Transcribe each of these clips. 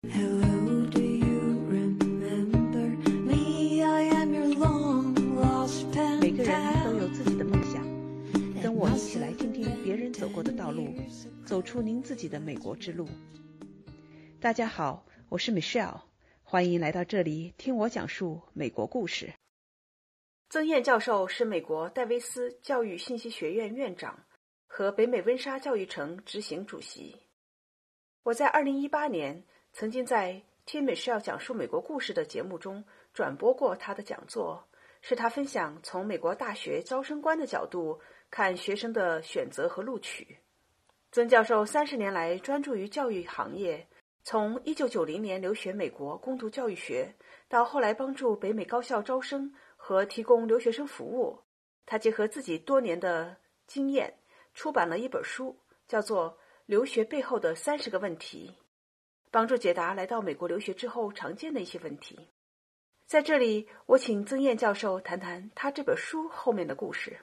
每个人都.有自己的梦想，跟我一起来听听别人走过的道路，走出您自己的美国之路。大家好，我是 Michelle，欢迎来到这里听我讲述美国故事。曾燕教授是美国戴维斯教育信息学院院长和北美温莎教育城执行主席。我在2018年曾经在听 Michelle 讲述美国故事的节目中转播过他的讲座，是他分享从美国大学招生官的角度看学生的选择和录取。曾教授三十年来专注于教育行业，从1990年留学美国攻读教育学，到后来帮助北美高校招生和提供留学生服务。他结合自己多年的经验，出版了一本书，叫做《留学背后的三十个问题》，帮助解答来到美国留学之后常见的一些问题。在这里，我请曾燕教授谈谈他这本书后面的故事。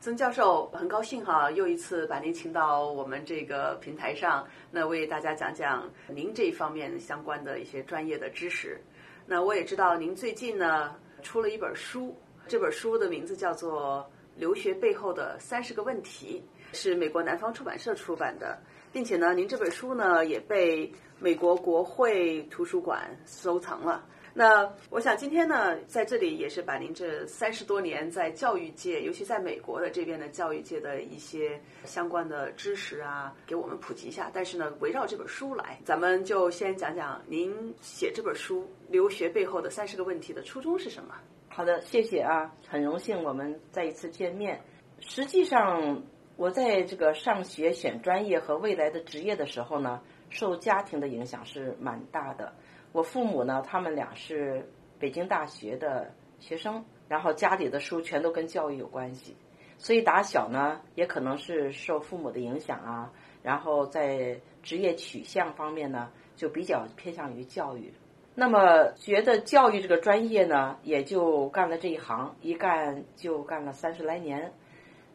曾教授，很高兴哈，又一次把您请到我们这个平台上，那为大家讲讲您这一方面相关的一些专业的知识。那我也知道您最近呢出了一本书，这本书的名字叫做《留学背后的三十个问题》，是美国南方出版社出版的，并且呢，您这本书呢也被美国国会图书馆收藏了。那我想今天呢，在这里也是把您这三十多年在教育界，尤其在美国的这边的教育界的一些相关的知识啊，给我们普及一下。但是呢，围绕这本书来，咱们就先讲讲您写这本书《留学背后的三十个问题》的初衷是什么？好的，谢谢啊，很荣幸我们再一次见面。实际上，我在这个上学、选专业和未来的职业的时候呢，受家庭的影响是蛮大的。我父母呢，他们俩是北京大学的学生，然后家里的书全都跟教育有关系，所以打小呢，也可能是受父母的影响啊，然后在职业取向方面呢，就比较偏向于教育。那么觉得教育这个专业呢，也就干了这一行，一干就干了三十来年。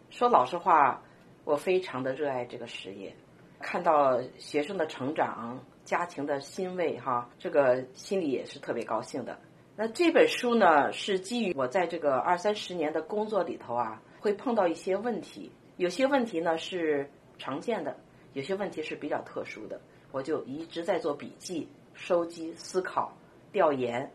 说老实话，我非常的热爱这个事业，看到学生的成长。家庭的欣慰，哈，这个心里也是特别高兴的。那这本书呢，是基于我在这个二三十年的工作里头啊，会碰到一些问题，有些问题呢是常见的，有些问题是比较特殊的，我就一直在做笔记、收集、思考、调研，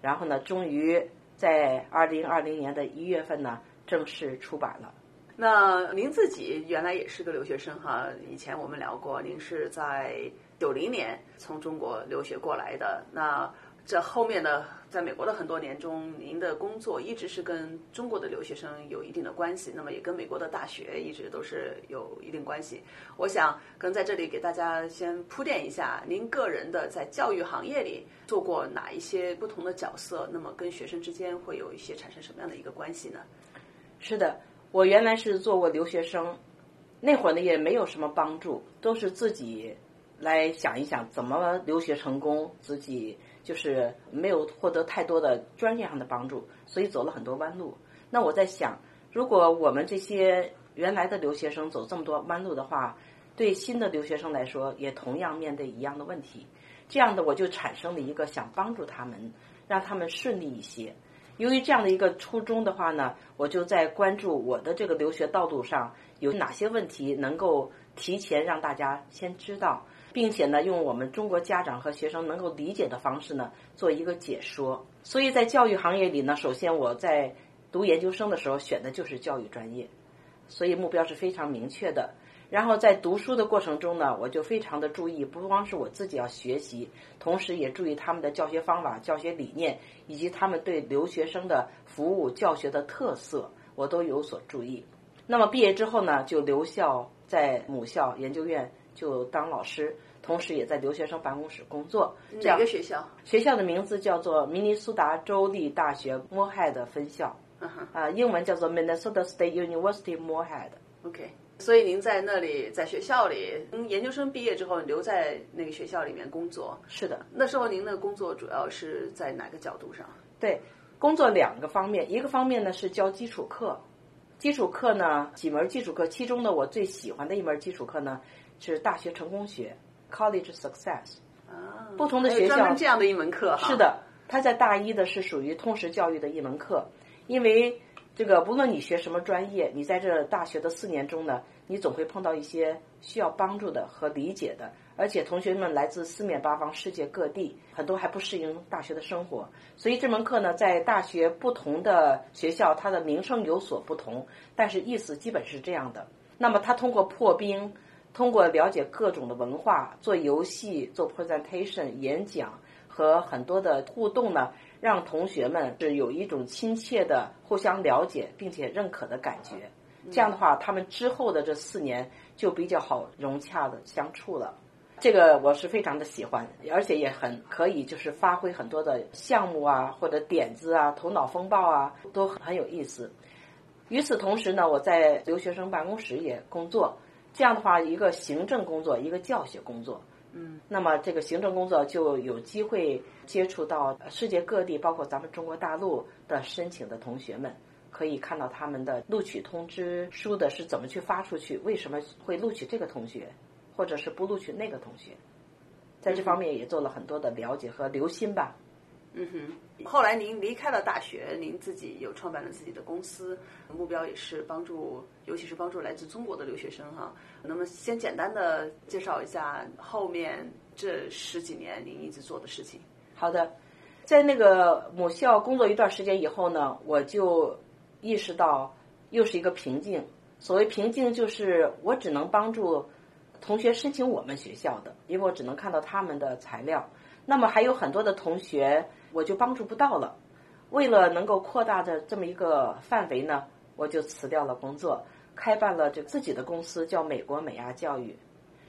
然后呢，终于在二零二零年的一月份呢，正式出版了。那您自己原来也是个留学生哈，以前我们聊过，您是在九零年从中国留学过来的。那这后面的，在美国的很多年中，您的工作一直是跟中国的留学生有一定的关系，那么也跟美国的大学一直都是有一定关系。我想跟在这里给大家先铺垫一下，您个人的在教育行业里做过哪一些不同的角色，那么跟学生之间会有一些产生什么样的一个关系呢？是的。我原来是做过留学生，那会儿呢也没有什么帮助，都是自己来想一想怎么留学成功，自己就是没有获得太多的专业上的帮助，所以走了很多弯路。那我在想，如果我们这些原来的留学生走这么多弯路的话，对新的留学生来说也同样面对一样的问题，这样的我就产生了一个想帮助他们，让他们顺利一些。由于这样的一个初衷的话呢，我就在关注我的这个留学道路上有哪些问题能够提前让大家先知道，并且呢，用我们中国家长和学生能够理解的方式呢，做一个解说。所以在教育行业里呢，首先我在读研究生的时候选的就是教育专业，所以目标是非常明确的。然后在读书的过程中呢，我就非常的注意，不光是我自己要学习，同时也注意他们的教学方法、教学理念，以及他们对留学生的服务教学的特色，我都有所注意。那么毕业之后呢，就留校在母校研究院就当老师，同时也在留学生办公室工作。哪个学校？学校的名字叫做明尼苏达州立大学 Moorhead 分校，啊，英文叫做 Minnesota State University Moorhead。OK。所以您在那里，在学校里，您研究生毕业之后留在那个学校里面工作。是的，那时候您的工作主要是在哪个角度上？对，工作两个方面，一个方面呢是教基础课，基础课呢几门基础课，其中呢我最喜欢的一门基础课呢是大学成功学 （College Success）。啊，不同的学校专门这样的一门课哈。是的，它在大一的是属于通识教育的一门课，因为这个不论你学什么专业，你在这大学的四年中呢，你总会碰到一些需要帮助的和理解的，而且同学们来自四面八方、世界各地，很多还不适应大学的生活，所以这门课呢，在大学不同的学校，它的名称有所不同，但是意思基本是这样的。那么，他通过破冰，通过了解各种的文化，做游戏、做 presentation、演讲和很多的互动呢，让同学们是有一种亲切的互相了解并且认可的感觉。这样的话，他们之后的这四年就比较好融洽的相处了。这个我是非常的喜欢，而且也很可以就是发挥很多的项目啊，或者点子啊、头脑风暴啊，都很有意思。与此同时呢，我在留学生办公室也工作。这样的话，一个行政工作，一个教学工作。嗯。那么这个行政工作就有机会接触到世界各地，包括咱们中国大陆的申请的同学们，可以看到他们的录取通知书的是怎么去发出去，为什么会录取这个同学，或者是不录取那个同学，在这方面也做了很多的了解和留心吧。嗯哼，后来您离开了大学，您自己又创办了自己的公司，目标也是帮助，尤其是帮助来自中国的留学生哈。那么先简单的介绍一下后面这十几年您一直做的事情。好的，在那个母校工作一段时间以后呢，我就意识到又是一个瓶颈。所谓瓶颈，就是我只能帮助同学申请我们学校的，因为我只能看到他们的材料。那么还有很多的同学，我就帮助不到了。为了能够扩大的这么一个范围呢，我就辞掉了工作，开办了这自己的公司，叫美国美亚教育。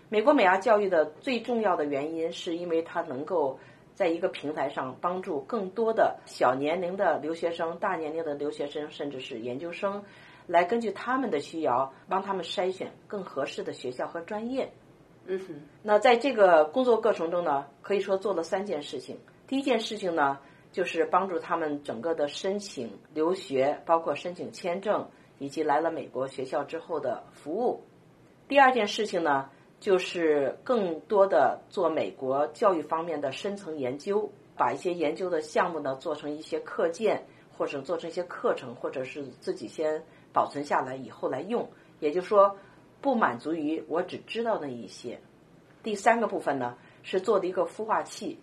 美国美亚教育的最重要的原因，是因为它能够在一个平台上帮助更多的小年龄的留学生、大年龄的留学生，甚至是研究生，来根据他们的需要，帮他们筛选更合适的学校和专业。嗯哼，那在这个工作过程中呢，可以说做了三件事情。第一件事情呢，就是帮助他们整个的申请留学，包括申请签证，以及来了美国学校之后的服务。第二件事情呢，就是更多的做美国教育方面的深层研究，把一些研究的项目呢做成一些课件，或者做成一些课程，或者是自己先保存下来以后来用。也就是说。不满足于我只知道那一些。第三个部分呢，是做的一个孵化器，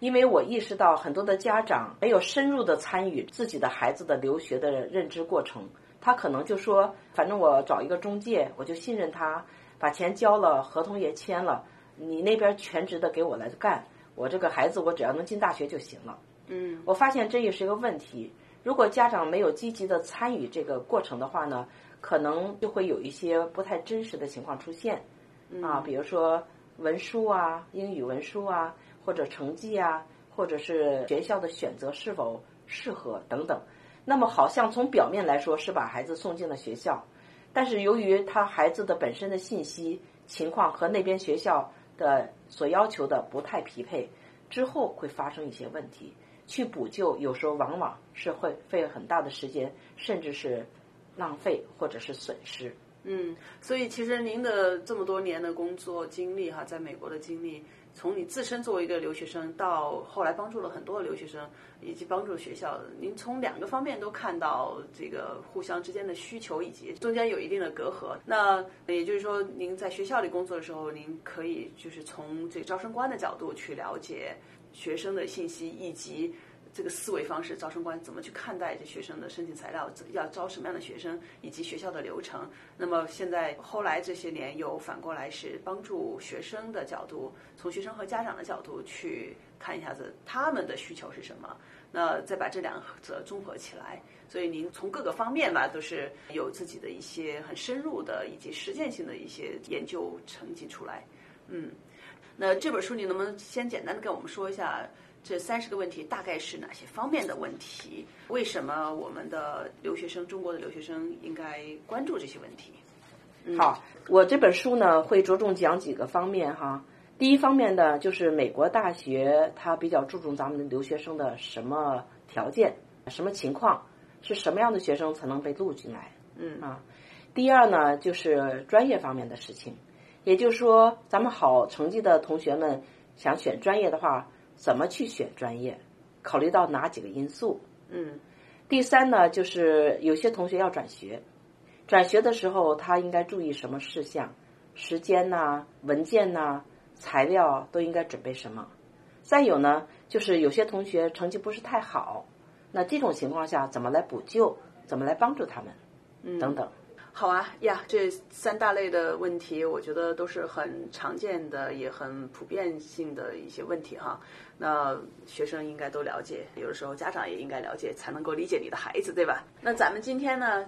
因为我意识到很多的家长没有深入的参与自己的孩子的留学的认知过程，他可能就说，反正我找一个中介，我就信任他，把钱交了，合同也签了，你那边全职的给我来干，我这个孩子我只要能进大学就行了。嗯，我发现这也是一个问题，如果家长没有积极的参与这个过程的话呢？可能就会有一些不太真实的情况出现，啊，比如说文书啊、英语文书啊，或者成绩啊，或者是学校的选择是否适合等等。那么，好像从表面来说是把孩子送进了学校，但是由于他孩子的本身的信息情况和那边学校的所要求的不太匹配，之后会发生一些问题。去补救，有时候往往是会费很大的时间，甚至是。浪费或者是损失。嗯，所以其实您的这么多年的工作经历哈，在美国的经历，从你自身作为一个留学生，到后来帮助了很多的留学生，以及帮助学校，您从两个方面都看到这个互相之间的需求，以及中间有一定的隔阂。那也就是说，您在学校里工作的时候，您可以就是从这个招生官的角度去了解学生的信息，以及。这个思维方式，招生官怎么去看待这学生的申请材料？要招什么样的学生，以及学校的流程？那么现在后来这些年又反过来是帮助学生的角度，从学生和家长的角度去看一下子他们的需求是什么？那再把这两者综合起来。所以您从各个方面吧，都是有自己的一些很深入的以及实践性的一些研究成绩出来。嗯，那这本书你能不能先简单的跟我们说一下？这三十个问题大概是哪些方面的问题？为什么我们的留学生，中国的留学生应该关注这些问题？好，我这本书呢会着重讲几个方面哈。第一方面呢，就是美国大学它比较注重咱们的留学生的什么条件、什么情况，是什么样的学生才能被录进来？嗯啊。第二呢，就是专业方面的事情，也就是说，咱们好成绩的同学们。想选专业的话，怎么去选专业？考虑到哪几个因素？嗯第三呢，就是有些同学要转学，转学的时候他应该注意什么事项？时间呐、文件呐、材料都应该准备什么？再有呢，就是有些同学成绩不是太好，那这种情况下怎么来补救？怎么来帮助他们？嗯，等等。好啊呀，这三大类的问题，我觉得都是很常见的，也很普遍性的一些问题哈。那学生应该都了解，有的时候家长也应该了解，才能够理解你的孩子，对吧？那咱们今天呢，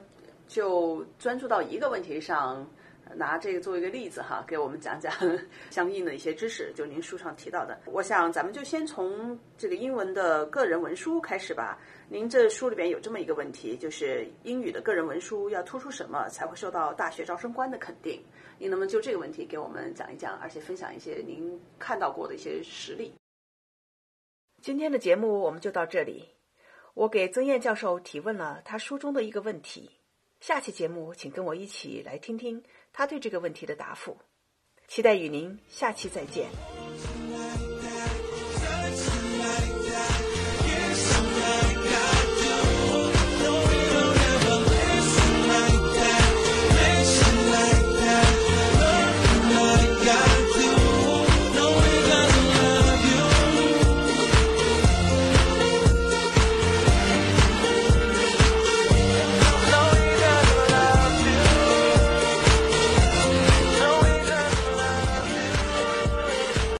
就专注到一个问题上，拿这个作为一个例子哈，给我们讲讲 相应的一些知识，就您书上提到的。我想咱们就先从这个英文的个人文书开始吧。您这书里边有这么一个问题，就是英语的个人文书要突出什么才会受到大学招生官的肯定？您能不能就这个问题给我们讲一讲，而且分享一些您看到过的一些实例？今天的节目我们就到这里。我给曾燕教授提问了他书中的一个问题，下期节目请跟我一起来听听他对这个问题的答复。期待与您下期再见。